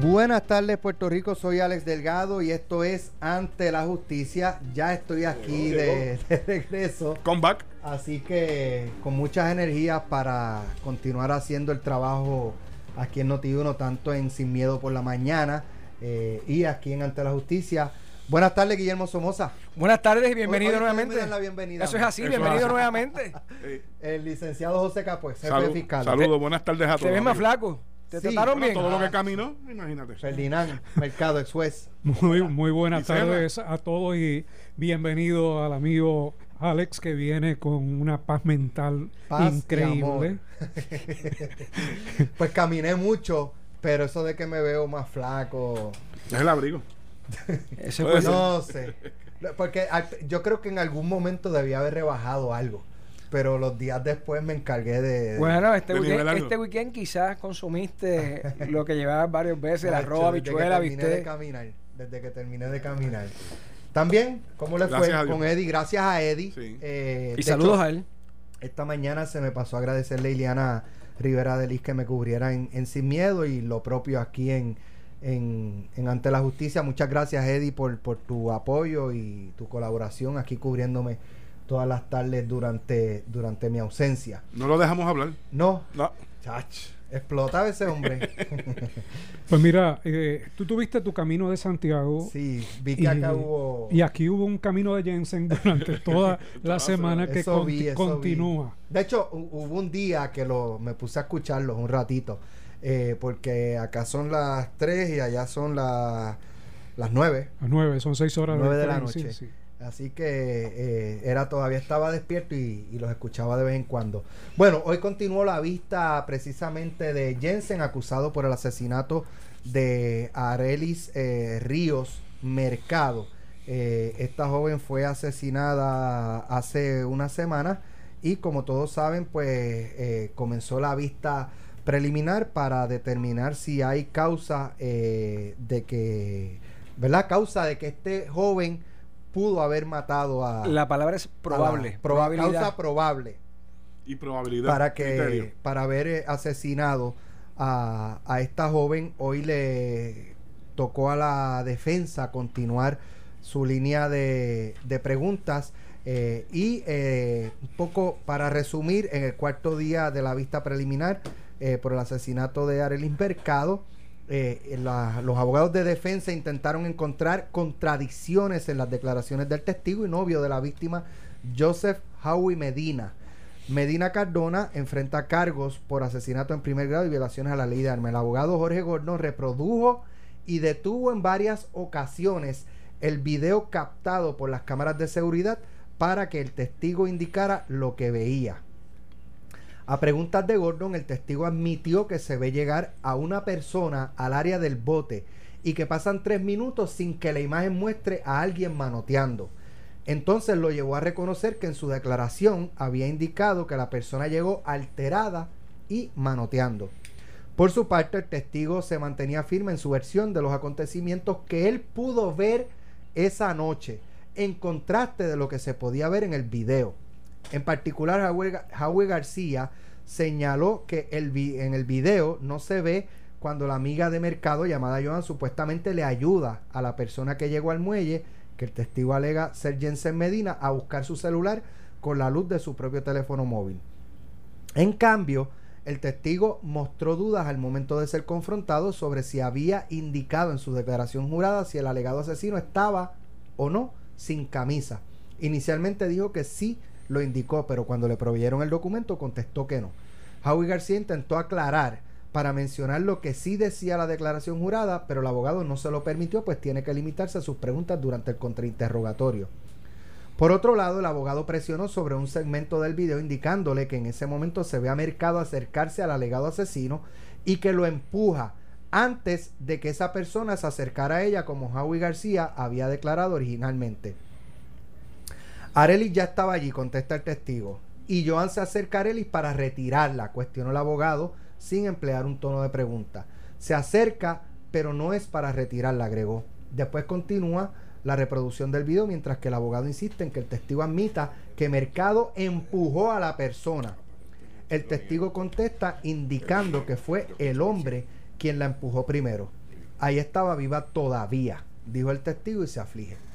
Buenas tardes Puerto Rico, soy Alex Delgado y esto es Ante la Justicia. Ya estoy aquí de, de regreso. Comeback. Así que con muchas energías para continuar haciendo el trabajo aquí en Noti1, tanto en Sin Miedo por la Mañana eh, y aquí en Ante la Justicia. Buenas tardes, Guillermo Somoza. Buenas tardes y bienvenido Hoy- hoy nuevamente. la bienvenida. Eso es así, Eso bienvenido así. nuevamente. El licenciado José Capuez, jefe salud- fiscal. Saludos, buenas tardes a todos. Te ves más flaco. Te Sí. trataron bien. Todo lo que caminó, imagínate. Ferdinand, Mercado Express. Muy, muy buenas tardes a todos y bienvenido al amigo Alex que viene con una paz mental Paz y increíble. pues caminé mucho, pero eso de que me veo más flaco, Es el abrigo. Ese ser. no sé. Porque al- yo creo que en algún momento debía haber rebajado algo, pero los días después me encargué de... Bueno, este De weekend, este weekend quizás consumiste lo que llevabas varias veces, Nacho, arroz, desde que habichuela, terminé de viste. caminar, desde que terminé de caminar. También, ¿cómo le Gracias fue con Eddie? Gracias a Eddie. Sí. Eh, Y de saludos hecho, a él. Esta mañana se me pasó a agradecerle a Ileana Rivera de Liz que me cubriera en, en Sin Miedo y lo propio aquí en, en, en Ante la Justicia. Muchas gracias, Eddie, por, por tu apoyo y tu colaboración aquí cubriéndome todas las tardes durante, durante mi ausencia. No lo dejamos hablar. No, No. chach, explotaba ese hombre. Pues mira, eh, tú tuviste tu camino de Santiago sí, vi que y, acá hubo... y aquí hubo un camino de Jensen durante toda la semana que Eso conti- vi, eso continúa. De hecho, hu- hubo un día que lo, me puse a escucharlos un ratito, eh, porque acá son las 3 y allá son las, las 9. Las nueve, son seis horas Nueve de la diferencia, noche. sí. Así que eh, era todavía estaba despierto y, los escuchaba de vez en cuando. Bueno, hoy continuó la vista precisamente de Jensen, acusado por el asesinato de Arelis eh, Ríos Mercado. Eh, esta joven fue asesinada hace una semana y como todos saben, pues eh, comenzó la vista preliminar para determinar si hay causa de que, ¿verdad? Causa de que este joven pudo haber matado a La palabra es la probable. proba- probabilidad. causa probable Y probabilidad. para criterio. que para haber eh, asesinado a, a esta joven hoy le tocó a la defensa continuar su línea de, de preguntas eh, y eh, un poco para resumir en el cuarto día de la vista preliminar eh, por el asesinato de Arelis Mercado eh, los abogados de defensa intentaron encontrar contradicciones en las declaraciones del testigo y novio de la víctima Joseph Howie Medina Medina Cardona enfrenta cargos por asesinato en primer grado y violaciones a la ley de armas. El abogado Jorge Gordon reprodujo y detuvo en varias ocasiones el video captado por las cámaras de seguridad para que el testigo indicara lo que veía. A preguntas de Gordon, el testigo admitió que se ve llegar a una persona al área del bote y que pasan tres minutos sin que la imagen muestre a alguien manoteando. Entonces lo llevó a reconocer que en su declaración había indicado que la persona llegó alterada y manoteando. Por su parte, el testigo se mantenía firme en su versión de los acontecimientos que él pudo ver esa noche, en contraste de lo que se podía ver en el video. En particular, Howie García señaló que el vi- en el video no se ve cuando la amiga de mercado llamada Joan supuestamente le ayuda a la persona que llegó al muelle, que el testigo alega ser Jensen Medina, a buscar su celular con la luz de su propio teléfono móvil. En cambio, el testigo mostró dudas al momento de ser confrontado sobre si había indicado en su declaración jurada si el alegado asesino estaba o no sin camisa. Inicialmente dijo que sí lo indicó, pero cuando le proveyeron el documento contestó que no. Howie García intentó aclarar para mencionar lo que sí decía la declaración jurada, pero el abogado no se lo permitió, pues tiene que limitarse a sus preguntas durante el contrainterrogatorio. Por otro lado, el abogado presionó sobre un segmento del video indicándole que en ese momento se ve a Mercado acercarse al alegado asesino y que lo empuja antes de que esa persona se acercara a ella como Howie García había declarado originalmente. Arelis ya estaba allí, contesta el testigo. Y Joan se acerca a Arelis para retirarla, cuestionó el abogado sin emplear un tono de pregunta. Se acerca, pero no es para retirarla, agregó. Después continúa la reproducción del video mientras que el abogado insiste en que el testigo admita que Mercado empujó a la persona. El testigo contesta indicando que fue el hombre quien la empujó primero. ahí estaba viva todavía, dijo el testigo y se aflige.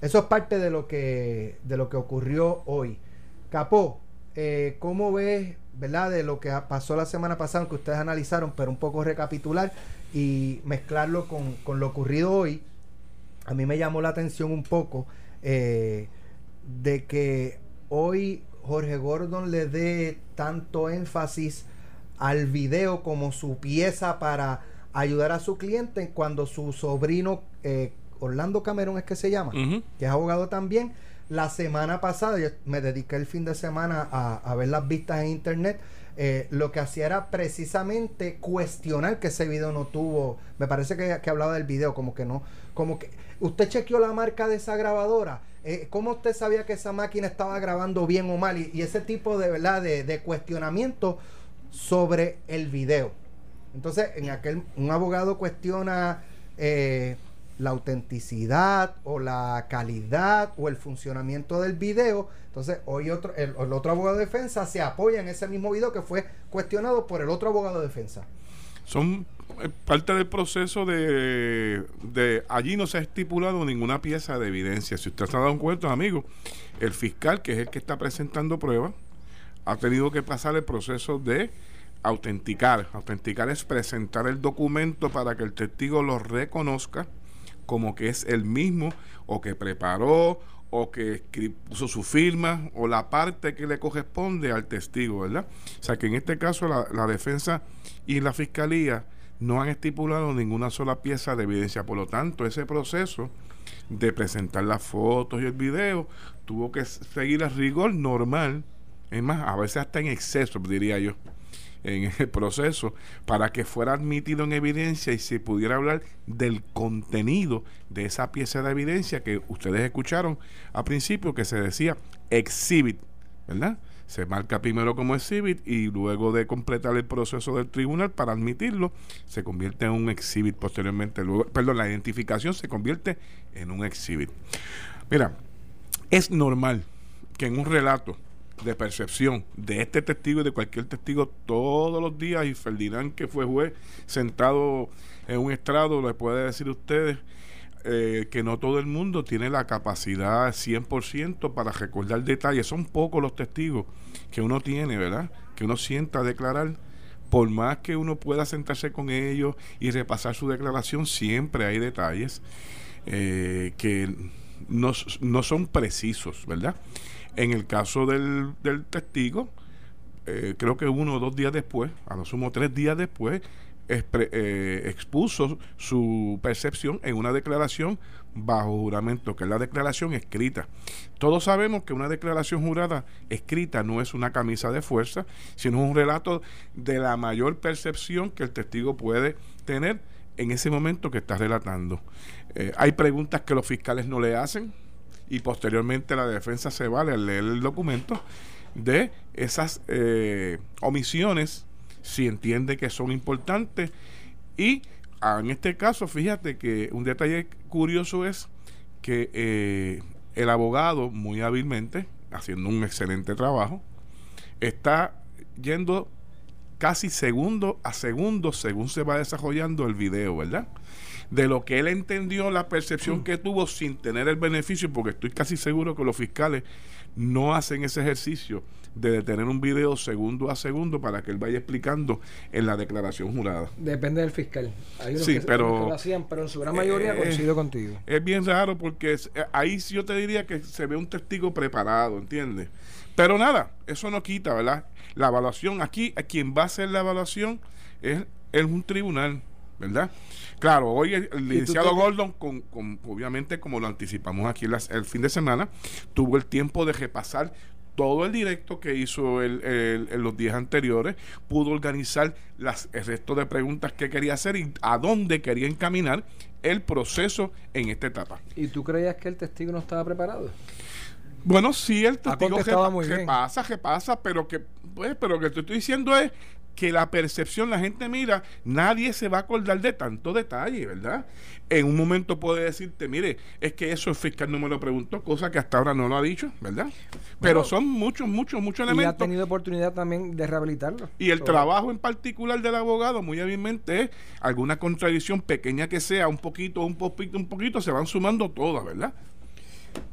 Eso es parte de lo que, de lo que ocurrió hoy. Capó, eh, ¿cómo ves, verdad, de lo que pasó la semana pasada, que ustedes analizaron, pero un poco recapitular y mezclarlo con, con lo ocurrido hoy? A mí me llamó la atención un poco eh, de que hoy Jorge Gordon le dé tanto énfasis al video como su pieza para ayudar a su cliente cuando su sobrino eh, Orlando Cameron es que se llama, que es abogado también, la semana pasada, yo me dediqué el fin de semana a, a ver las vistas en internet, eh, lo que hacía era precisamente cuestionar que ese video no tuvo, me parece que, que hablaba del video, como que no, como que usted chequeó la marca de esa grabadora, eh, ¿cómo usted sabía que esa máquina estaba grabando bien o mal? Y, y ese tipo de verdad de, de cuestionamiento sobre el video. Entonces, en aquel, un abogado cuestiona eh, la autenticidad o la calidad o el funcionamiento del video. Entonces, hoy otro, el, otro abogado de defensa se apoya en ese mismo video que fue cuestionado por el otro abogado de defensa. Son eh, parte del proceso de, de allí no se ha estipulado ninguna pieza de evidencia. Si usted se ha dado cuenta, amigo, el fiscal, que es el que está presentando pruebas, ha tenido que pasar el proceso de autenticar. Autenticar es presentar el documento para que el testigo lo reconozca como que es el mismo o que preparó o que puso su firma o la parte que le corresponde al testigo, ¿verdad? O sea que en este caso la, la defensa y la fiscalía no han estipulado ninguna sola pieza de evidencia. Por lo tanto, ese proceso de presentar las fotos y el video tuvo que seguir el rigor normal, es más, a veces hasta en exceso, diría yo, en el proceso, para que fuera admitido en evidencia y se pudiera hablar del contenido de esa pieza de evidencia que ustedes escucharon al principio, que se decía exhibit, ¿verdad? Se marca primero como exhibit y luego de completar el proceso del tribunal para admitirlo, se convierte en un exhibit posteriormente. Luego, perdón, la identificación se convierte en un exhibit. Mira, es normal que en un relato de percepción de este testigo y de cualquier testigo todos los días, y Ferdinand, que fue juez, sentado en un estrado, le puede decir a ustedes eh, que no todo el mundo tiene la capacidad 100% para recordar detalles. Son pocos los testigos que uno tiene, ¿verdad? Que uno sienta declarar. Por más que uno pueda sentarse con ellos y repasar su declaración, siempre hay detalles eh, que no, no son precisos, ¿verdad? En el caso del, del testigo, eh, creo que uno o dos días después, a lo sumo tres días después, eh, expuso su percepción en una declaración bajo juramento, que es la declaración escrita. Todos sabemos que una declaración jurada escrita no es una camisa de fuerza, sino un relato de la mayor percepción que el testigo puede tener en ese momento que está relatando. Eh, hay preguntas que los fiscales no le hacen y posteriormente la defensa se vale al leer el documento de esas eh, omisiones si entiende que son importantes y ah, en este caso fíjate que un detalle curioso es que eh, el abogado muy hábilmente haciendo un excelente trabajo está yendo casi segundo a segundo según se va desarrollando el video, ¿verdad? De lo que él entendió, la percepción que tuvo sin tener el beneficio, porque estoy casi seguro que los fiscales no hacen ese ejercicio de detener un video segundo a segundo para que él vaya explicando en la declaración jurada. Depende del fiscal. Hay unos Sí, que, pero- que lo hacían, pero en su gran mayoría Eh, coincido contigo. Es bien raro porque es- eh, ahí sí yo te diría que se ve un testigo preparado, ¿entiendes? Pero nada, eso no quita, ¿verdad? La evaluación, aquí a quien va a hacer la evaluación es, es un tribunal, ¿verdad? Claro, hoy el, el licenciado Gordon, con, con- obviamente como lo anticipamos aquí las- el fin de semana, tuvo el tiempo de repasar todo el directo que hizo el- el- en los días anteriores, pudo organizar las, el resto de preguntas que quería hacer y a dónde quería encaminar el proceso en esta etapa. ¿Y tú creías que el testigo no estaba preparado? Bueno, sí, el testigo contestado repa- muy bien. repasa, repasa, pero que, pues, pero que te estoy diciendo es que la percepción, la gente mira, nadie se va a acordar de tanto detalle, ¿verdad? En un momento puede decirte, mire, es que eso el fiscal no me lo preguntó, cosa que hasta ahora no lo ha dicho, ¿verdad? Pero son muchos, muchos, muchos elementos. Y ha tenido oportunidad también de rehabilitarlo. Y el trabajo en particular del abogado, muy hábilmente, es alguna contradicción pequeña que sea, un poquito, un poquito, un poquito, se van sumando todas, ¿verdad?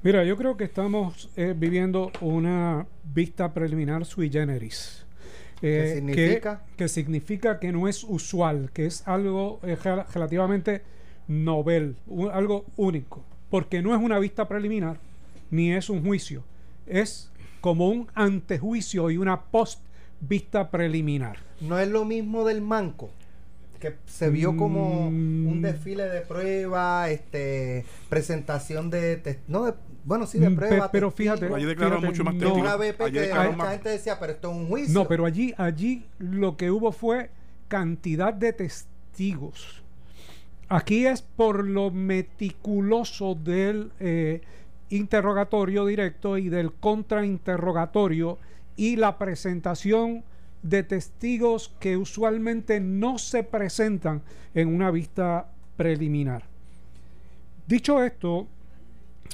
Mira, yo creo que estamos eh, viviendo una vista preliminar sui generis. ¿Qué Eh, significa? Que, que significa que no es usual, que es algo eh, rel- relativamente novel, algo único. Porque no es una vista preliminar, ni es un juicio. Es como un antejuicio y una post vista preliminar. No es lo mismo del manco, que se vio como Mm. un desfile de prueba, este, presentación de, tes- no de, bueno sí de Mm, prueba, pe- pero fíjate, Allí declararon fíjate, mucho más no- una vez Ayer que mucha más. gente decía, pero esto es un juicio. No, pero allí, allí lo que hubo fue cantidad de testigos. Aquí es por lo meticuloso del eh, interrogatorio directo y del contrainterrogatorio y la presentación de testigos que usualmente no se presentan en una vista preliminar. Dicho esto,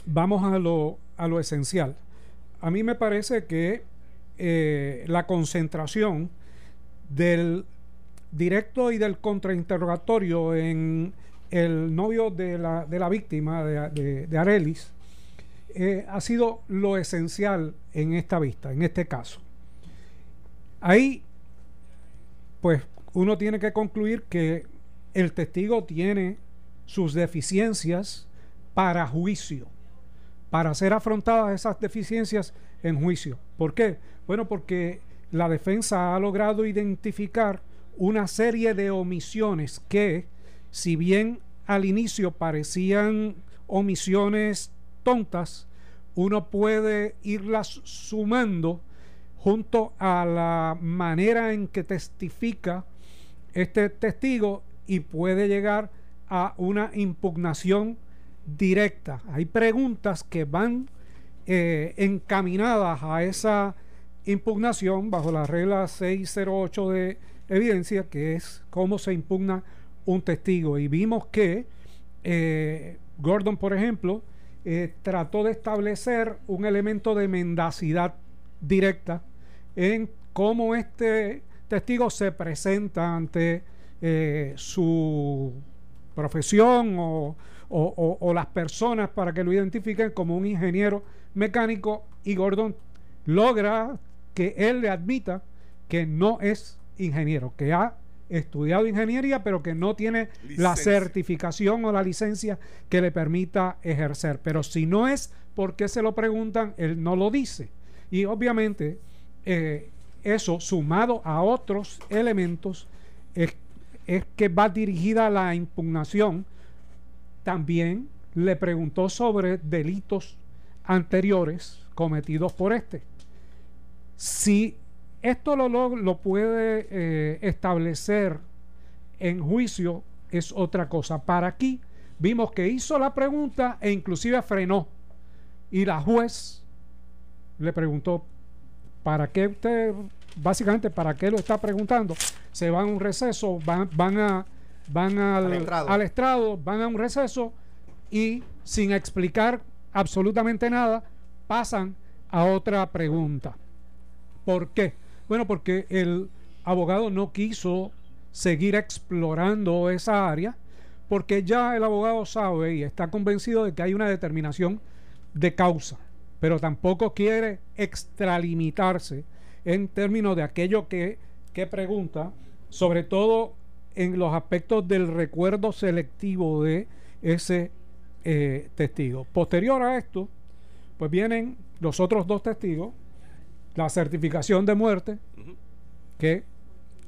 vamos a lo, a lo esencial. A mí me parece que eh, la concentración del directo y del contrainterrogatorio en el novio de la, de la víctima, de, de- Arelis, eh, ha sido lo esencial en esta vista, en este caso. Ahí, pues uno tiene que concluir que el testigo tiene sus deficiencias para juicio, para ser afrontadas esas deficiencias en juicio. ¿Por qué? Bueno, porque la defensa ha logrado identificar una serie de omisiones que, si bien al inicio parecían omisiones tontas, uno puede irlas sumando junto a la manera en que testifica este testigo y puede llegar a una impugnación directa. Hay preguntas que van eh, encaminadas a esa impugnación bajo la regla 608 de evidencia, que es cómo se impugna un testigo. Y vimos que eh, Gordon, por ejemplo, eh, trató de establecer un elemento de mendacidad directa en cómo este testigo se presenta ante eh, su profesión o, o- o- o las personas para que lo identifiquen como un ingeniero mecánico y Gordon logra que él le admita que no es ingeniero, que ha estudiado ingeniería pero que no tiene la certificación o la licencia que le permita ejercer. Pero si no es porque se lo preguntan, él no lo dice. Y obviamente eh, eso sumado a otros elementos es, es que va dirigida la impugnación. También le preguntó sobre delitos anteriores cometidos por este. Si esto lo, lo, lo puede eh, establecer en juicio, es otra cosa. Para aquí vimos que hizo la pregunta e inclusive frenó. Y la juez le preguntó, ¿para qué usted, básicamente, para qué lo está preguntando? Se van a un receso, van, van a van al, Al estrado. al estrado, van a un receso y sin explicar absolutamente nada, pasan a otra pregunta. ¿Por qué? Bueno, porque el abogado no quiso seguir explorando esa área, porque ya el abogado sabe y está convencido de que hay una determinación de causa, pero tampoco quiere extralimitarse en términos de aquello que, que pregunta, sobre todo en los aspectos del recuerdo selectivo de ese eh, testigo. Posterior a esto, pues vienen los otros dos testigos, la certificación de muerte, que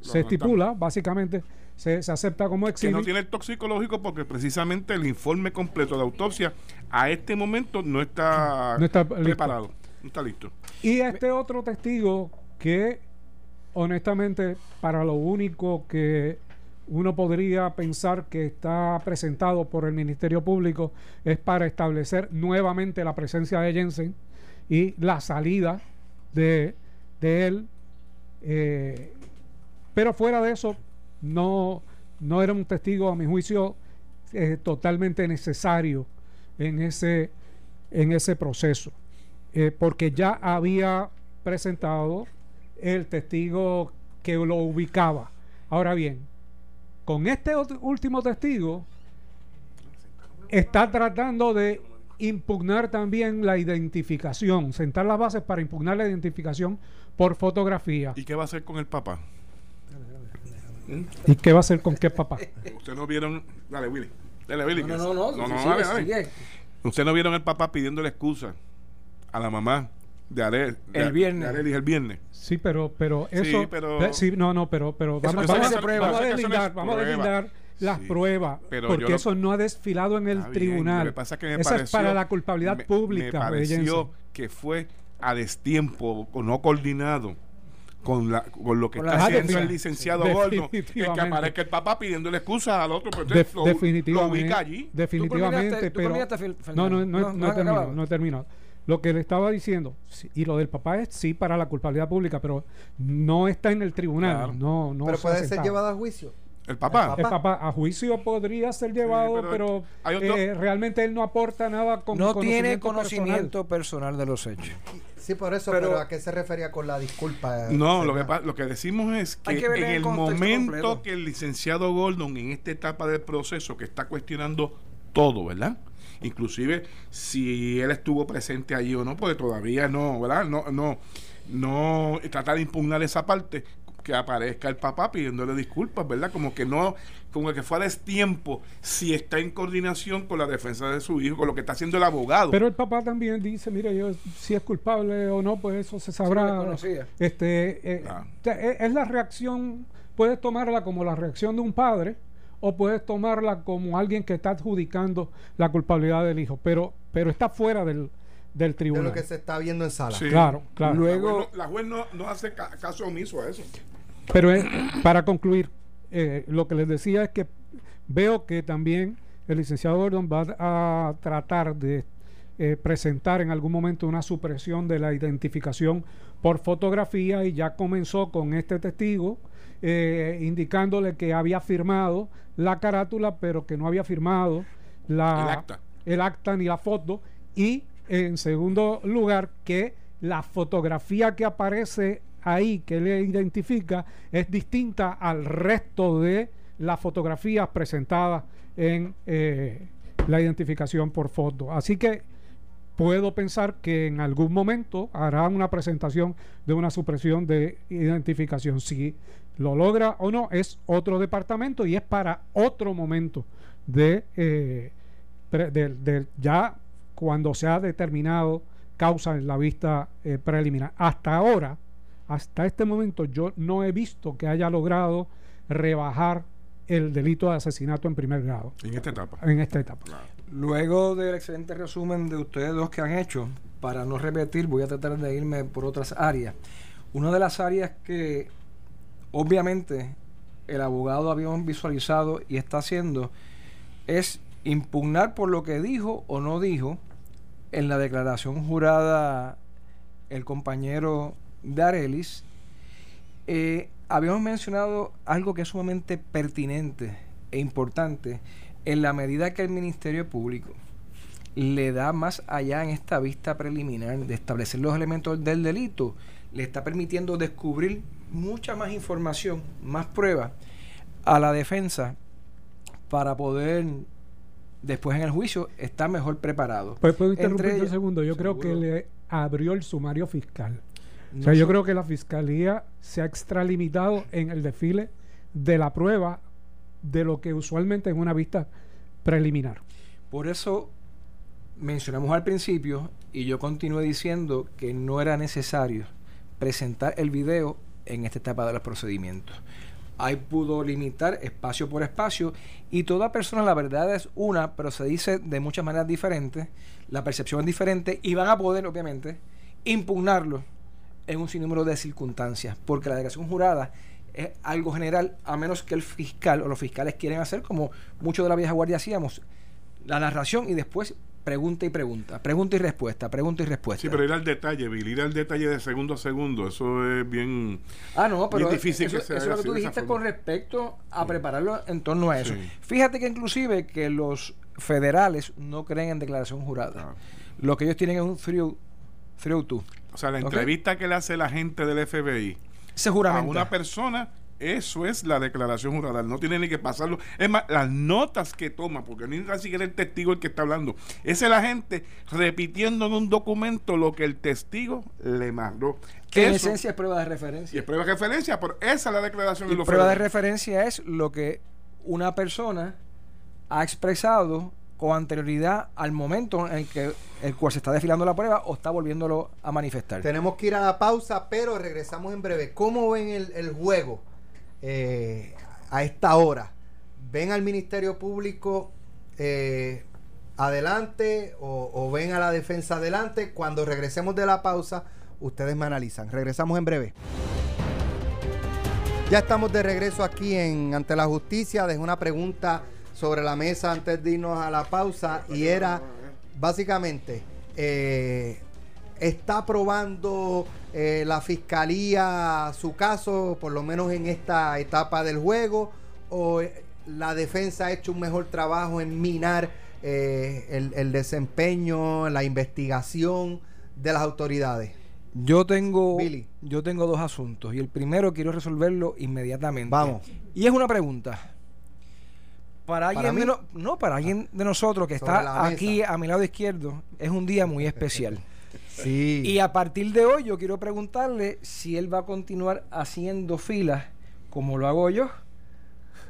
se estipula, básicamente se, se acepta como que exhibit. no tiene el toxicológico porque precisamente el informe completo de autopsia a este momento no está, No está listo. preparado, no está listo. Y este otro testigo que honestamente para lo único que uno podría pensar que está presentado por el Ministerio Público es para establecer nuevamente la presencia de Jensen y la salida de, de él. eh, Pero fuera de eso, no, no era un testigo, a mi juicio, eh, totalmente necesario en ese, en ese proceso, eh, porque ya había presentado el testigo que lo ubicaba. Ahora bien, con este último testigo, está tratando de impugnar también la identificación, sentar las bases para impugnar la identificación por fotografía. ¿Y qué va a hacer con el papá? ¿Y qué va a hacer con qué papá? Ustedes no vieron. Dale, Willy. Dale, Willy. No, no, no. no, no, dale, dale. Ustedes no vieron el papá pidiéndole excusa a la mamá de Arel. El viernes. De el viernes. Sí, pero, pero eso. Sí, pero. Sí, no, no, pero, pero vamos, vamos, a, prueba. vamos a deslindar, vamos a deslindar las Sí, pruebas, yo porque lo- eso no ha desfilado en el bien, tribunal. Lo que pasa es que me Eso pareció, es para la culpabilidad me- pública. Me pareció que fue a destiempo, o no coordinado con, la, con lo que Con está haciendo el licenciado Gordon. El que aparezca el papá pidiéndole excusa al otro, pues De- entonces lo, lo definitivamente, ubica allí. definitivamente, pero no, no, no, no, No, no he has terminado, acabado. no he terminado. Lo que le estaba diciendo sí, y lo del papá es sí para la culpabilidad pública, pero no está en el tribunal, Claro. no, no pero se puede ser llevado a juicio. El papá. El papá a juicio podría ser llevado, pero pero, eh, realmente él no aporta nada con No tiene conocimiento personal. conocimiento personal de los hechos. Sí, por eso, Pero- pero, ¿a qué se refería con la disculpa? No, lo que, lo que decimos es que, en el momento completo. que el licenciado Gordon en esta etapa del proceso que está cuestionando todo, ¿verdad? Inclusive si él estuvo presente allí o no, porque todavía no, ¿verdad? No, no, no tratar de impugnar esa parte que aparezca el papá pidiéndole disculpas, ¿verdad? Como que no, como que fue a destiempo si está en coordinación con la defensa de su hijo, con lo que está haciendo el abogado. Pero el papá también dice, mire, yo si es culpable o no, pues eso se Sí, sabrá. reconocía. este, eh, Ah. o sea, es, es la reacción, puedes tomarla como la reacción de un padre o puedes tomarla como alguien que está adjudicando la culpabilidad del hijo, pero, pero está fuera del, del de tribunal. lo que se está viendo en sala. Sí. Claro, claro. Luego- la juez no, la juez no- no hace ca- caso omiso a eso. Pero para concluir, eh, lo que les decía es que veo que también el licenciado Gordon va a tratar de eh, presentar en algún momento una supresión de la identificación por fotografía y ya comenzó con este testigo eh, indicándole que había firmado la carátula pero que no había firmado la, El acta. el acta ni la foto y en segundo lugar que la fotografía que aparece ahí que le identifica es distinta al resto de las fotografías presentadas en eh, la identificación por foto así que puedo pensar que en algún momento hará una presentación de una supresión de identificación. Si lo logra o no, es otro departamento y es para otro momento de, eh, de- ya cuando se ha determinado causa en la vista eh, preliminar. Hasta ahora, hasta este momento, yo no he visto que haya logrado rebajar el delito de asesinato en primer grado En esta etapa. en esta etapa. Luego del excelente resumen de ustedes dos que han hecho, para no repetir, voy a tratar de irme por otras áreas. Una de las áreas que obviamente el abogado habíamos visualizado y está haciendo es impugnar por lo que dijo o no dijo en la declaración jurada el compañero de Arelis. Eh, habíamos mencionado algo que es sumamente pertinente e importante en la medida que el Ministerio Público le da más allá en esta vista preliminar de establecer los elementos del delito, le está permitiendo descubrir mucha más información, más pruebas a la defensa para poder después en el juicio estar mejor preparado. Pues puedo un segundo. Yo creo que le abrió el sumario fiscal. o sea, yo creo que la fiscalía se ha extralimitado en el desfile de la prueba de lo que usualmente es una vista preliminar. Por eso mencionamos al principio y yo continué diciendo que no era necesario presentar el video en esta etapa de los procedimientos. Ahí pudo limitar espacio por espacio. Y toda persona, la verdad es una, pero se dice de muchas maneras diferentes, la percepción es diferente y van a poder, obviamente, impugnarlo en un sinnúmero de circunstancias, porque la declaración jurada es algo general, a menos que el fiscal o los fiscales quieren hacer como muchos de la vieja guardia hacíamos, la narración y después pregunta y pregunta, pregunta y respuesta, pregunta y respuesta. Sí, pero ir al detalle, Bill, ir al detalle de segundo a segundo, eso es bien. Ah, no, pero bien difícil eso, que es lo que tú dijiste con respecto a prepararlo en torno a eso. Sí. Fíjate que inclusive que los federales no creen en declaración jurada. Ah. Lo que ellos tienen es un through, through to. O sea, la entrevista que le hace la gente del FBI a una persona, eso es la declaración jurada. No tiene ni que pasarlo. Es más, las notas que toma, porque ni siquiera el testigo el que está hablando. Esa es la gente repitiendo en un documento lo que el testigo le mandó. que en esencia es prueba de y referencia. es prueba de referencia, pero esa es la declaración Y de los prueba de referencia es lo que una persona ha expresado con anterioridad al momento en el que el cual se está desfilando la prueba o está volviéndolo a manifestar. Tenemos que ir a la pausa, pero regresamos en breve. ¿Cómo ven el, el juego eh, a esta hora? ¿Ven al Ministerio Público eh, adelante o, ven a la defensa adelante? Cuando regresemos de la pausa, ustedes me analizan. Regresamos en breve. Ya estamos de regreso aquí en Ante la Justicia. Dejé una pregunta sobre la mesa antes de irnos a la pausa y era básicamente, eh, ¿está probando eh, la fiscalía su caso, por lo menos en esta etapa del juego? ¿O eh, la defensa ha hecho un mejor trabajo en minar eh, el, el desempeño, la investigación de las autoridades? Yo tengo, Billy. yo tengo dos asuntos y el primero quiero resolverlo inmediatamente. Vamos. Y es una pregunta. Para alguien, de no, no, para alguien de nosotros que Sobre está aquí a mi lado izquierdo, es un día muy especial. Sí. Y a partir de hoy yo quiero preguntarle si él va a continuar haciendo filas como lo hago yo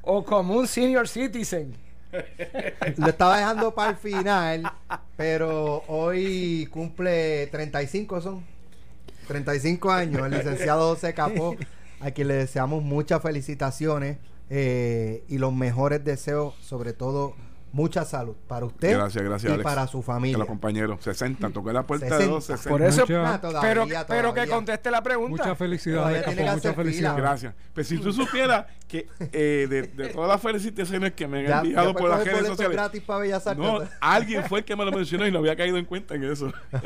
o como un senior citizen. Lo estaba dejando para el final, pero hoy cumple 35 son. 35 años el licenciado José Capó, a quien le deseamos muchas felicitaciones eh, y los mejores deseos, sobre todo mucha salud para usted Gracias, gracias, y Alex. para su Que familia. los compañeros, 60, toqué la puerta de 60. dos, 60. Por eso, Mucha- todavía, pero, todavía. pero que conteste la pregunta. Muchas felicidades, muchas felicidades. Gracias. Pues si tú supieras que eh, de, de todas las felicitaciones que me han Ya- enviado por las redes sociales, gratis para Bellas Artes. no, alguien fue el que me lo mencionó y no había caído en cuenta en eso.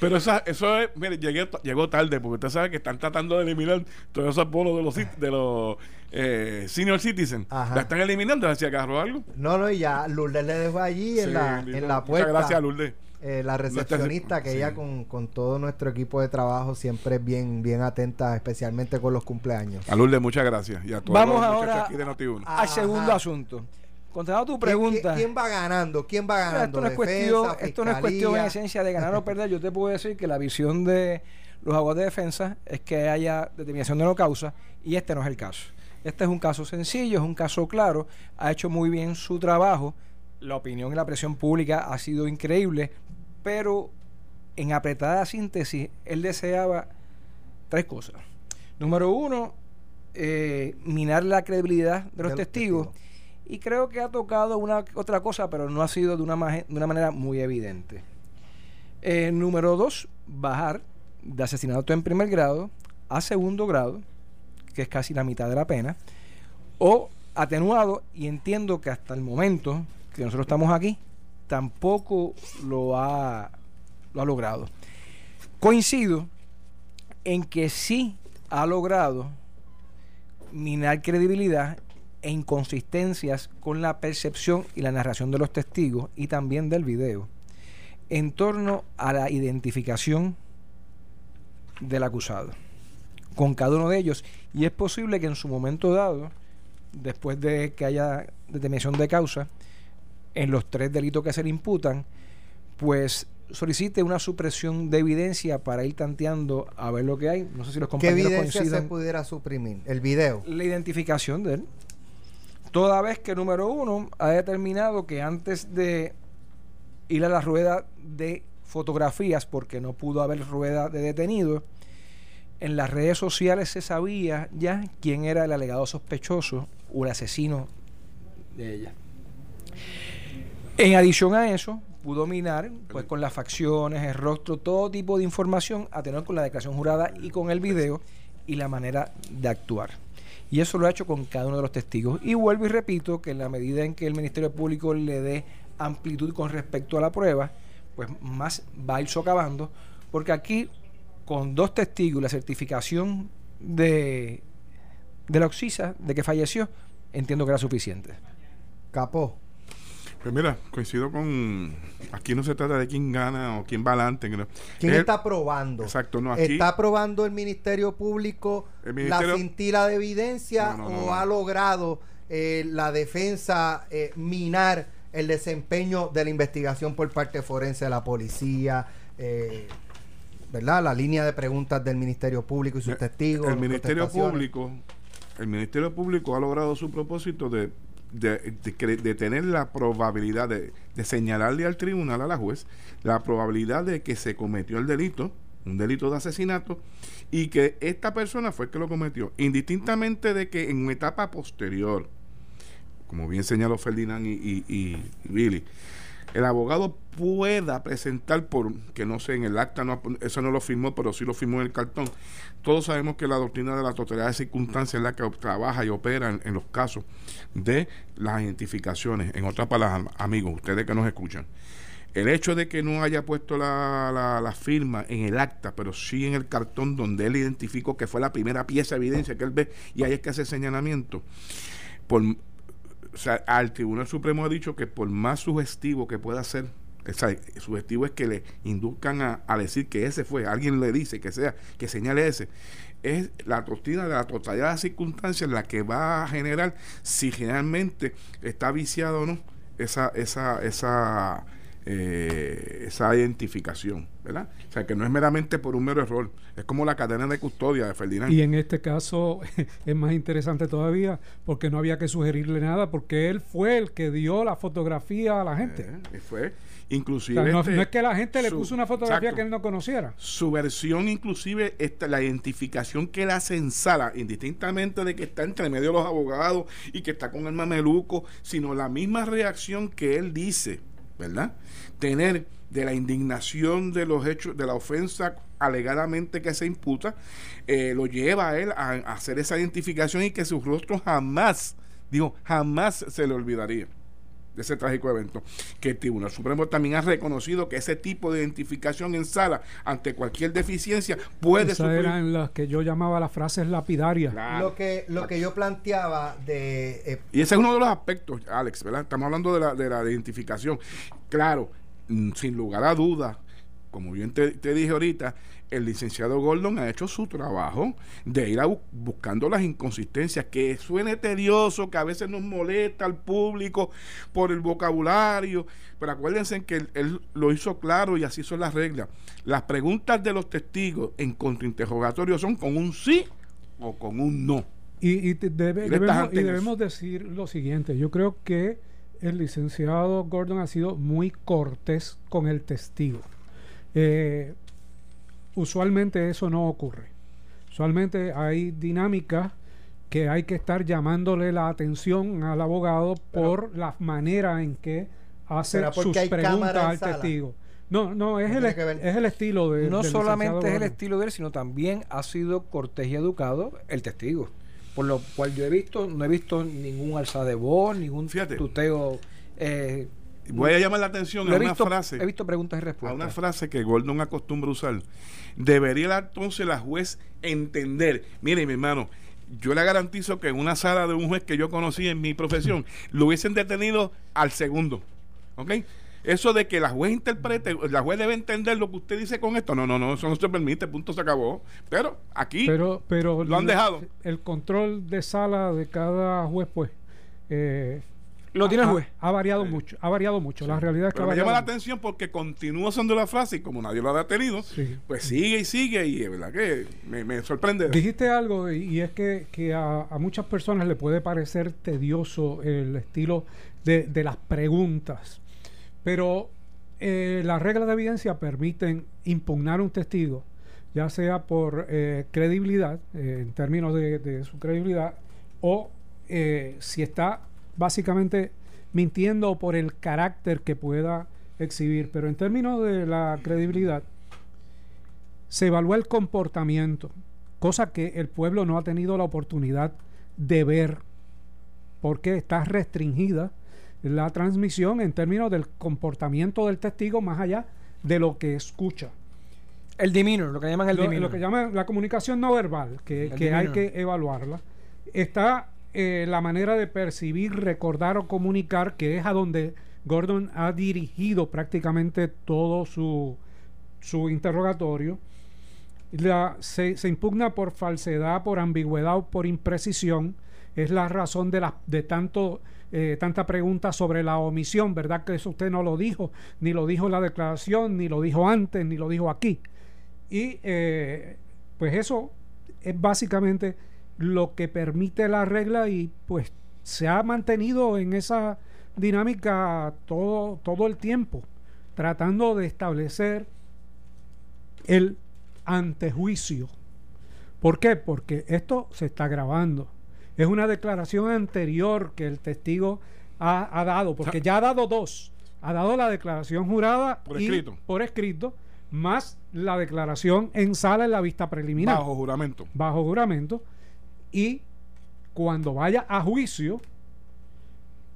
Pero esa, eso es, mire, llegué, llegó tarde porque usted sabe que están tratando de eliminar todos esos bonos de los, de los eh, senior citizens. Ajá. La están eliminando, algo. No, no, y ya Lourdes le dejó allí en, la, en la Muchas puerta. gracias, Lourdes. eh, la recepcionista que sí. ella con, con todo nuestro equipo de trabajo siempre es bien, bien atenta, especialmente con los cumpleaños. A Lourdes, muchas gracias. Y a todos Vamos los ahora aquí de Noti1. al segundo asunto. Contestando tu ¿Quién- pregunta. ¿Quién, quién va ganando? ¿Quién va ganando? Esto no, es Defensa, cuestión, esto no es cuestión en esencia de ganar o perder. Yo te puedo decir que la visión de los abogados de defensa es que haya determinación de no causa y este no es el caso. Este es un caso sencillo, es un caso claro, ha hecho muy bien su trabajo, la opinión y la presión pública ha sido increíble, pero en apretada síntesis, él deseaba tres cosas. Número uno, eh, minar la credibilidad de los testigos. testigos. Y creo que ha tocado una otra cosa, pero no ha sido de una, de una manera muy evidente. Eh, número dos, bajar de asesinato en primer grado a segundo grado, que es casi la mitad de la pena, o atenuado, y entiendo que hasta el momento que nosotros estamos aquí, tampoco lo ha, lo ha logrado. Coincido en que sí ha logrado minar credibilidad e inconsistencias con la percepción y la narración de los testigos y también del video en torno a la identificación del acusado con cada uno de ellos y es posible que en su momento dado después de que haya determinación de causa en los tres delitos que se le imputan pues solicite una supresión de evidencia para ir tanteando a ver lo que hay no sé si los ¿Qué compañeros evidencia se pudiera suprimir? El video. la identificación de él. Toda vez que número uno ha determinado que antes de ir a la rueda de fotografías, porque no pudo haber rueda de detenido, en las redes sociales se sabía ya quién era el alegado sospechoso o el asesino de ella. En adición a eso, pudo minar pues con las facciones, el rostro, todo tipo de información a tener con la declaración jurada y con el video y la manera de actuar. Y eso lo ha hecho con cada uno de los testigos. Y vuelvo y repito que en la medida en que el Ministerio Público le dé amplitud con respecto a la prueba, pues más va a ir socavando, porque aquí con dos testigos y la certificación de, de la Oxisa de que falleció, entiendo que era suficiente. Capó. Pues mira, coincido con. Aquí no se trata de quién gana o quién va adelante. ¿Quién está probando? Exacto, no. Aquí, ¿Está probando el Ministerio Público la cintila de evidencia o ha logrado eh, la defensa eh, minar el desempeño de la investigación por parte forense de la policía? Eh, ¿Verdad? La línea de preguntas del Ministerio Público y sus testigos. El Ministerio Público. El Ministerio Público ha logrado su propósito de de, tener la probabilidad de, señalarle al tribunal, a la juez, la probabilidad de que se cometió el delito, un delito de asesinato, y que esta persona fue el que lo cometió, indistintamente de que en una etapa posterior, como bien señaló Ferdinand y, y Billy, el abogado pueda presentar por, que no sé, en el acta, no, eso no lo firmó, pero sí lo firmó en el cartón. Todos sabemos que la doctrina de la totalidad de circunstancias es la que trabaja y opera en, los casos de las identificaciones. En otras palabras, amigos, ustedes que nos escuchan, el hecho de que no haya puesto la, la, firma en el acta, pero sí en el cartón donde él identificó que fue la primera pieza de evidencia que él ve y ahí es que hace señalamiento, por o sea, al Tribunal Supremo ha dicho que por más sugestivo que pueda ser, o sea, sugestivo es que le induzcan a, decir que ese fue, alguien le dice que sea, que señale ese, es la doctrina de la totalidad de las circunstancias la que va a generar si generalmente está viciado o no esa, esa, esa eh, esa identificación, ¿verdad? O sea, que no es meramente por un mero error, es como la cadena de custodia de Ferdinand. Y en este caso es más interesante todavía porque no había que sugerirle nada porque él fue el que dio la fotografía a la gente. Eh, fue, inclusive... no, es que la gente le puso una fotografía que él no conociera. Su versión, inclusive, esta, la identificación que él hace en sala, indistintamente de que está entre medio de los abogados y que está con el mameluco, sino la misma reacción que él dice ¿verdad? Tener de la indignación de los hechos, de la ofensa alegadamente que se imputa, eh, lo lleva a él a, hacer esa identificación y que su rostro jamás, digo, jamás se le olvidaría de ese trágico evento. Que el Tribunal Supremo también ha reconocido que ese tipo de identificación en sala ante cualquier deficiencia puede Esas eran las que yo llamaba las frases lapidarias. Lo que lo que yo planteaba de eh, y ese es uno de los aspectos, Alex, ¿verdad? Estamos hablando de la, de la identificación. Claro, mm, sin lugar a dudas, como bien te, dije ahorita, el licenciado Gordon ha hecho su trabajo de ir buscando las inconsistencias, que suene tedioso, que a veces nos molesta al público por el vocabulario, pero acuérdense que él, lo hizo claro y así son las reglas. Las preguntas de los testigos en contrainterrogatorio son con un sí o con un no. Y, debemos, y debemos decir lo siguiente, yo creo que el licenciado Gordon ha sido muy cortés con el testigo. Eh, usualmente eso no ocurre. Usualmente hay dinámicas que hay que estar llamándole la atención al abogado por la manera en que hace sus preguntas al testigo. No, no, es, el, es el estilo de No solamente es el estilo de él, sino también ha sido cortés y educado el testigo. Por lo cual yo he visto, no he visto ningún alza de voz, ningún tuteo eh, Voy a llamar la atención a una frase. He visto preguntas y respuestas. A una frase que Gordon acostumbra usar. Debería entonces la juez entender. Mire, mi hermano, yo le garantizo que en una sala de un juez que yo conocí en mi profesión, lo hubiesen detenido al segundo. ¿Ok? Eso de que la juez interprete, la juez debe entender lo que usted dice con esto. No, no, no, eso no se permite, punto se acabó. Pero aquí pero, pero lo han dejado. El control de sala de cada juez, pues, eh, lo tiene el juez. Ha, variado mucho, ha variado mucho. La realidad es que me llama la atención porque continúa usando la frase y como nadie lo ha detenido, pues sigue y sigue y es verdad que me, sorprende. Dijiste algo y, es que, a, muchas personas le puede parecer tedioso el estilo de, las preguntas, pero eh, las reglas de evidencia permiten impugnar un testigo, ya sea por eh, credibilidad, eh, en términos de, de, su credibilidad, o si está básicamente mintiendo por el carácter que pueda exhibir. Pero en términos de la credibilidad, se evalúa el comportamiento, cosa que el pueblo no ha tenido la oportunidad deber, porque está restringida la transmisión en términos del comportamiento del testigo más allá de lo que escucha. El demeanor, lo que llaman el lo, demeanor. lo que llaman la comunicación no verbal, que, que hay que evaluarla. Está eh, la manera de percibir, recordar o comunicar, que es a donde Gordon ha dirigido prácticamente todo su, su interrogatorio. Se impugna por falsedad, por ambigüedad o por imprecisión. Es la razón de, la, de tanto, eh, tanta pregunta sobre la omisión, ¿verdad? Que eso usted no lo dijo, ni lo dijo en la declaración, ni lo dijo antes, ni lo dijo aquí. Y eh, pues eso es básicamente lo que permite la regla y pues se ha mantenido en esa dinámica todo, todo el tiempo, tratando de establecer el antejuicio. ¿Por qué? Porque esto se está grabando. Es una declaración anterior que el testigo ha, ha dado, porque ya ha dado dos. Ha dado la declaración jurada Por y escrito. por escrito, más la declaración en sala en la vista preliminar Bajo juramento. bajo juramento y cuando vaya a juicio,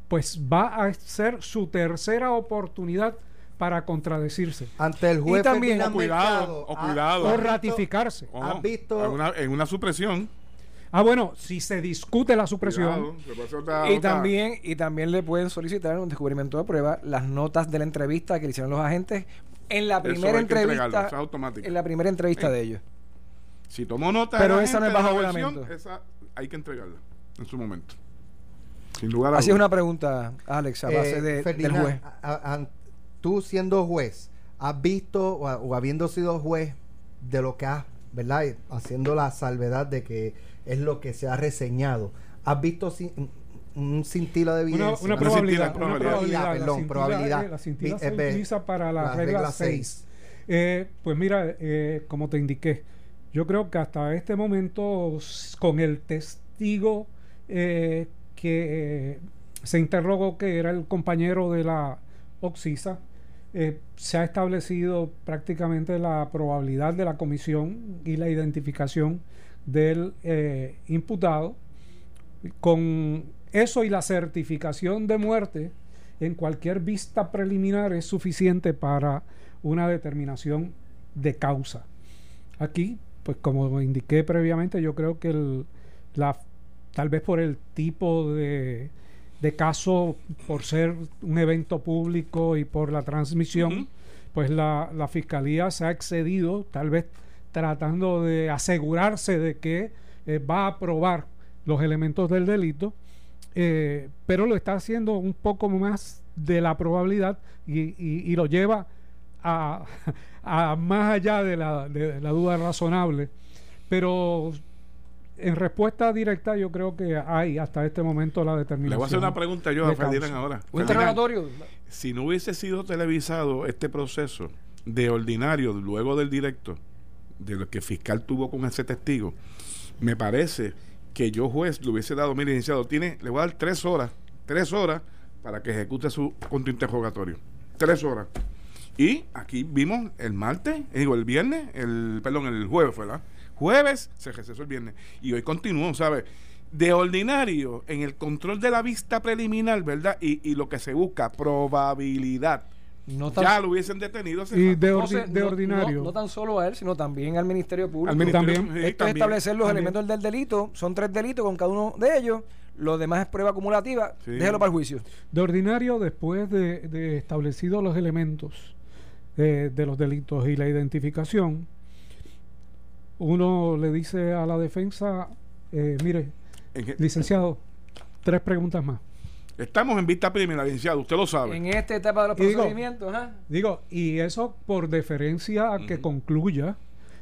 pues va a ser su tercera oportunidad para contradecirse Ante el juez Y también- O cuidado, o ¿ha- cuidado. o visto- ratificarse. Oh, ¿Has visto- En una, en una supresión. Ah, bueno, si se discute la supresión, Cuidado, otra- Y otra- también, y también le pueden solicitar un descubrimiento de prueba las notas de la entrevista que le hicieron los agentes en la primera entrevista. En la primera entrevista de ellos. Si tomó nota Pero de la esa no es bajo de la juramento. Esa hay que entregarla en su momento. Sin lugar a Así es una pregunta, Alex, a Eh, base de- del Ferdinand, juez. a- a- tú siendo juez, has visto o, habiendo sido juez de lo que has, ¿verdad? Y Haciendo la salvedad de que es lo que se ha reseñado. ¿Has visto sin- un cintilo de evidencia? una Una probabilidad. una probabilidad. probabilidad, la Perdón, cintila, probabilidad. eh, la cintila se eh, ve, utiliza para la, la regla regla 6. Eh, pues mira, eh, como te indiqué, yo creo que hasta este momento, con el testigo eh, que eh, se interrogó, que era el compañero de la Oxisa, eh, se ha establecido prácticamente la probabilidad de la comisión y la identificación del imputado. Con eso y la certificación de muerte en cualquier vista preliminar es suficiente para una determinación de causa. Aquí, pues como indiqué previamente, yo creo que el, la, tal vez por el tipo de, de caso, por ser un evento público y por la transmisión, pues la, la fiscalía se ha excedido, tal vez tratando de asegurarse de que eh, va a probar los elementos del delito, eh, pero lo está haciendo un poco más de la probabilidad y, y- y lo lleva a, a más allá de la, de la duda razonable. Pero en respuesta directa yo creo que hay hasta este momento la determinación. Le voy a hacer una pregunta yo a Ferdinand causa. ahora. Un interrogatorio. si no hubiese sido televisado este proceso de ordinario luego del directo, de lo que el fiscal tuvo con ese testigo, me parece que yo juez le hubiese dado, mire, licenciado, tiene, le voy a dar tres horas, tres horas para que ejecute su contrainterrogatorio. Tres horas. Y aquí vimos el martes, eh, digo, el viernes, el, perdón, el jueves, ¿verdad? Jueves se recesó el viernes. Y hoy continuó, ¿sabes? De ordinario, en el control de la vista preliminar, ¿verdad? Y, y lo que se busca, probabilidad. No tan, Ya lo hubiesen detenido. Y de, no ordi- se- de no- ordinario. No, no tan solo a él, sino también al Ministerio Público. Al ministerio, También. sí, Esto es también. establecer los También. elementos del delito. Son tres delitos con cada uno de ellos. Lo demás es prueba acumulativa. Sí. Déjelo para el juicio. De ordinario, después de, de establecidos los elementos eh, de los delitos y la identificación, uno le dice a la defensa, eh, mire, que- licenciado, tres preguntas más. Estamos en vista preliminar, licenciado, usted lo sabe. En esta etapa de los Y digo- procedimientos, ajá, Digo, y eso por deferencia a que concluya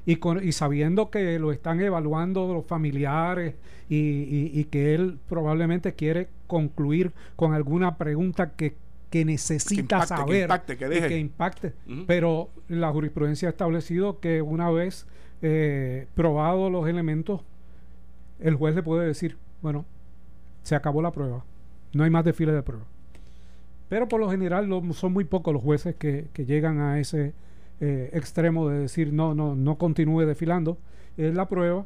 y, con, y sabiendo que lo están evaluando los familiares y, y- y que él probablemente quiere concluir con alguna pregunta que, que necesita impacte, que saber impacte, que y deje. que impacte. Pero la jurisprudencia ha establecido que una vez eh, probados los elementos, el juez le puede decir, bueno, se acabó la prueba, no hay más desfile de prueba. Pero por lo general lo- son muy pocos los jueces que, que llegan a ese eh, extremo de decir no, no, no continúe desfilando. Es la prueba,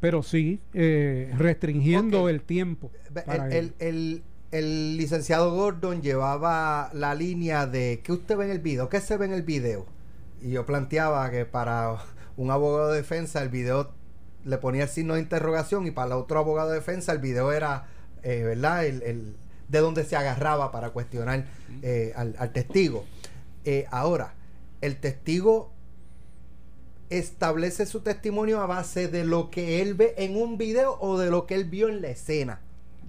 pero sí eh, restringiendo el tiempo. para El. El- licenciado Gordon llevaba la línea de ¿qué usted ve en el video? ¿Qué se ve en el video? Y yo planteaba que para un abogado de defensa el video le ponía el signo de interrogación y para el otro abogado de defensa el video era, eh, ¿verdad? El, el- de donde se agarraba para cuestionar eh, al, al testigo. Eh, ahora, el testigo establece su testimonio a base de lo que él ve en un video o de lo que él vio en la escena.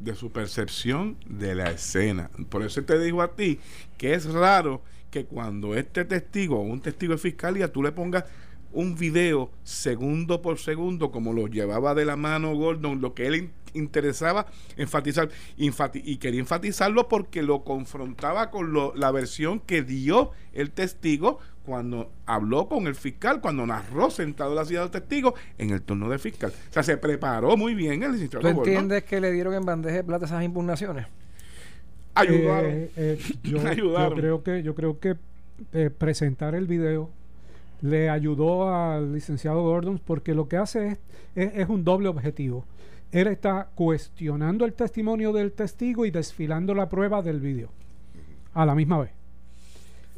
De su percepción de la escena. Por eso te digo a ti que es raro que cuando este testigo o un testigo de fiscalía tú le pongas un video segundo por segundo como lo llevaba de la mano Gordon, lo que él in- interesaba enfatizar enfati- y quería enfatizarlo porque lo confrontaba con lo- la versión que dio el testigo cuando habló con el fiscal, cuando narró sentado la ciudad del testigo en el turno de fiscal. O sea, se preparó muy bien el licenciado ¿Tú Gordon. entiendes que le dieron en bandeja de plata esas impugnaciones? Ayudaron. Eh, eh, yo, yo Ayudaron. creo que yo creo que eh, presentar el video le ayudó al licenciado Gordon porque lo que hace es, es, es un doble objetivo. Él está cuestionando el testimonio del testigo y desfilando la prueba del video a la misma vez.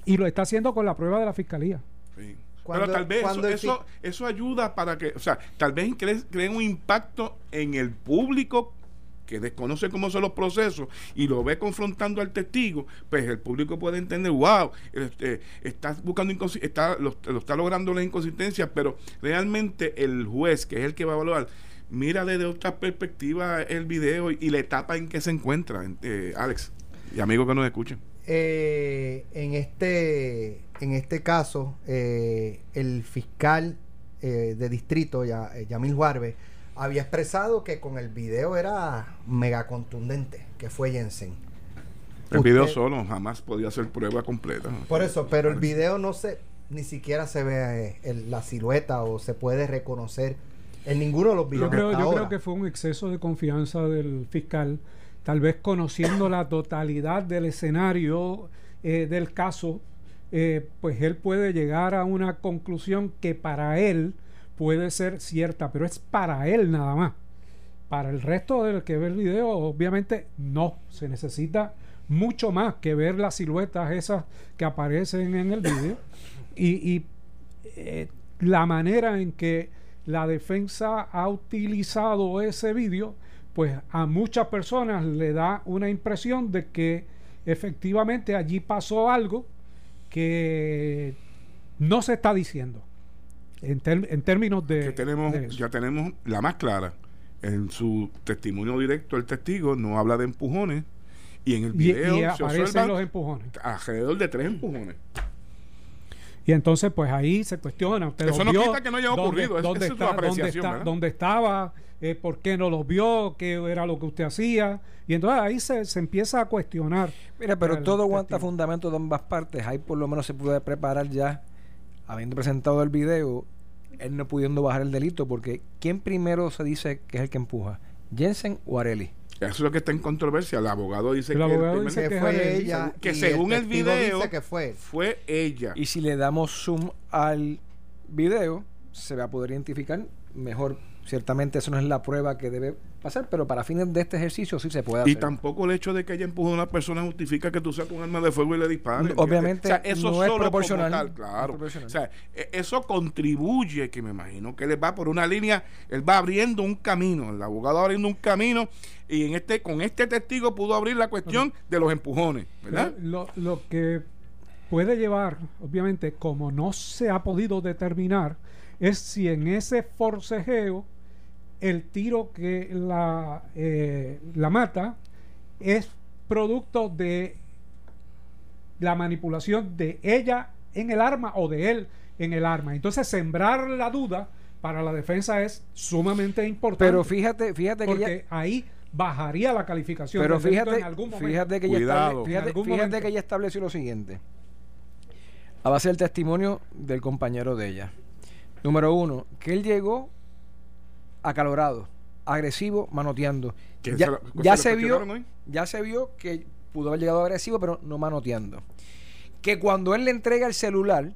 Y lo está haciendo con la prueba de la fiscalía. Sí. Cuando- Pero tal vez eso, el eso, eso ayuda para que, o sea, tal vez cre- creen un impacto en el público que desconoce cómo son los procesos y lo ve confrontando al testigo, pues el público puede entender, wow, este, está buscando está, lo, lo está logrando las inconsistencias, pero realmente el juez, que es el que va a evaluar, mira desde otra perspectiva el video y, y la etapa en que se encuentra, eh, Alex, y amigos que nos escuchen. Eh, en este en este caso eh, el fiscal eh, de distrito ya, eh, Yamil Juarbe había expresado que con el video era mega contundente que fue Jensen El video Usted- solo jamás podía ser prueba completa. por eso pero el video no se ni siquiera se ve eh, el- la silueta o se puede reconocer en ninguno de los videos Yo creo, hasta yo ahora. creo que fue un exceso de confianza del fiscal, tal vez conociendo la totalidad del escenario eh, del caso, eh, pues él puede llegar a una conclusión que para él puede ser cierta, pero es para él nada más. Para el resto del que ve el video, obviamente no, se necesita mucho más que ver las siluetas esas que aparecen en el video y, eh, la manera en que la defensa ha utilizado ese vídeo, pues a muchas personas le da una impresión de que efectivamente allí pasó algo que no se está diciendo en, términos de, que tenemos, de ya tenemos la más clara. En su testimonio directo, el testigo no habla de empujones y en el y, video y se aparecen observan los empujones. alrededor de tres empujones. Y entonces, pues ahí se cuestiona. ¿usted Eso no vio? quita que no haya ¿Dónde- ocurrido, es- ¿Dónde, es dónde, apreciación, está- dónde estaba? Eh, ¿Por qué no los vio? ¿Qué era lo que usted hacía? Y entonces ahí se, se empieza a cuestionar. Mira, pero todo aguanta testigo. fundamento de ambas partes. Ahí por lo menos se puede preparar ya, habiendo presentado el video, él no pudiendo bajar el delito, porque ¿quién primero se dice que es el que empuja? ¿Jensen o Areli? Eso es lo que está en controversia. El abogado dice El que, el dice que fue ella que según el video dice que fue fue ella. Y si le damos zoom al video, se va a poder identificar mejor. Ciertamente eso no es la prueba que debe pasar, pero para fines de este ejercicio sí se puede hacer. Y tampoco el hecho de que haya empujado a una persona justifica que tú saques un arma de fuego y le dispares. No, obviamente, O sea, eso no es solo proporcional. tal, No claro. es proporcional. O sea, e- eso contribuye, que me imagino que él va por una línea, él va abriendo un camino, el abogado abriendo un camino, y en este, con este testigo pudo abrir la cuestión de los empujones, ¿verdad? Lo, lo que puede llevar, obviamente, como no se ha podido determinar, es si en ese forcejeo el tiro que la, eh, la mata es producto de la manipulación de ella en el arma o de él en el arma. Entonces, sembrar la duda para la defensa es sumamente importante. Pero fíjate, fíjate que porque ahí bajaría la calificación. pero fíjate, en algún momento. fíjate que ella Cuidado. fíjate, fíjate momento. que ella estableció lo siguiente. A base del testimonio del compañero de ella. Número uno, que él llegó acalorado, agresivo, manoteando. Ya, se lo- ya se lo se vio, hoy. ya se vio que pudo haber llegado agresivo, pero no manoteando. Que cuando él le entrega el celular,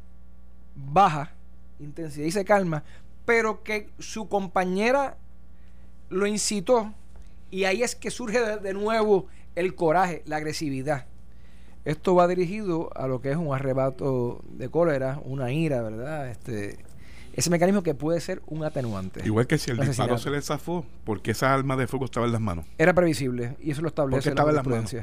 baja intensidad y se calma, pero que su compañera lo incitó y ahí es que surge de, de nuevo el coraje, la agresividad. Esto va dirigido a lo que es un arrebato de cólera, una ira, ¿verdad? Este, ese mecanismo que puede ser un atenuante. Igual que si el disparo se le zafó, porque esa arma de fuego estaba en las manos. Era previsible y eso lo Porque establece estaba en la las manos.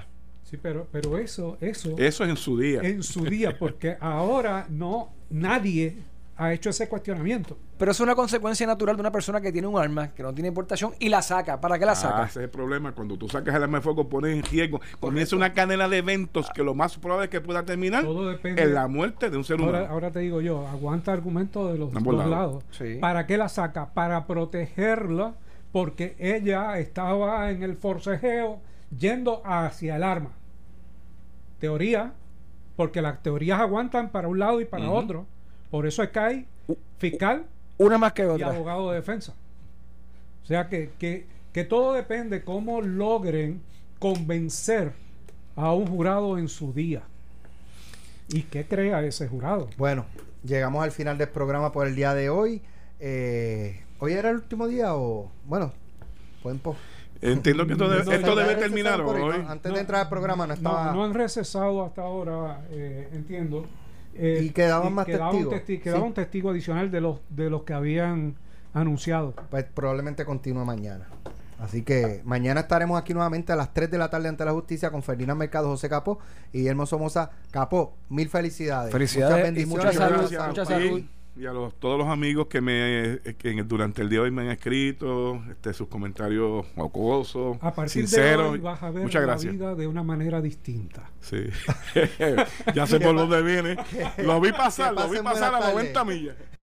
Sí, pero, pero eso, eso Eso es en su día. en su día, porque ahora no, nadie ha hecho ese cuestionamiento. Pero es una consecuencia natural de una persona que tiene un arma, que no tiene importación y la saca. ¿Para qué la Ah, saca? ese es el problema. Cuando tú sacas el arma de fuego, pones en riesgo. Comienza una cadena de eventos que lo más probable es que pueda terminar Todo depende. en la muerte de un ser humano. Ahora, te digo yo, aguanta argumentos de los Ambos dos lados. lados. Sí. ¿Para qué la saca? Para protegerla, porque ella estaba en el forcejeo yendo hacia el arma. Teoría, porque las teorías aguantan para un lado y para otro. Por eso es que hay fiscal Una más que y otra. abogado de defensa. O sea que, que, que todo depende cómo logren convencer a un jurado en su día. ¿Y qué crea ese jurado? Bueno, llegamos al final del programa por el día de hoy. Eh, ¿Hoy era el último día o...? Bueno, pueden... po- Entiendo que esto, debe- No, esto no, debe terminar hoy. ¿no? Antes No, de entrar al programa no No, estaba... no han recesado hasta ahora, eh, entiendo. Eh, Y quedaban más quedaba un testigos. testi- quedaba Sí. un testigo adicional de los de los que habían anunciado. pues probablemente continúe mañana. Así que mañana estaremos aquí nuevamente a las 3 de la tarde ante la justicia con Ferdinand Mercado, José Capó y Guillermo Somoza. Capó, mil felicidades. Felicidades Muchas y bendiciones. mucha salud, gracias mucha salud. Y a los, todos los amigos que me que en- durante el día de hoy me han escrito este, sus comentarios jocosos, A partir de sinceros. hoy vas a ver Muchas la gracias. vida de una manera distinta. Sí. ya sé por dónde viene. Lo vi pasar, que lo vi pasar a buenas 90 tardes. millas.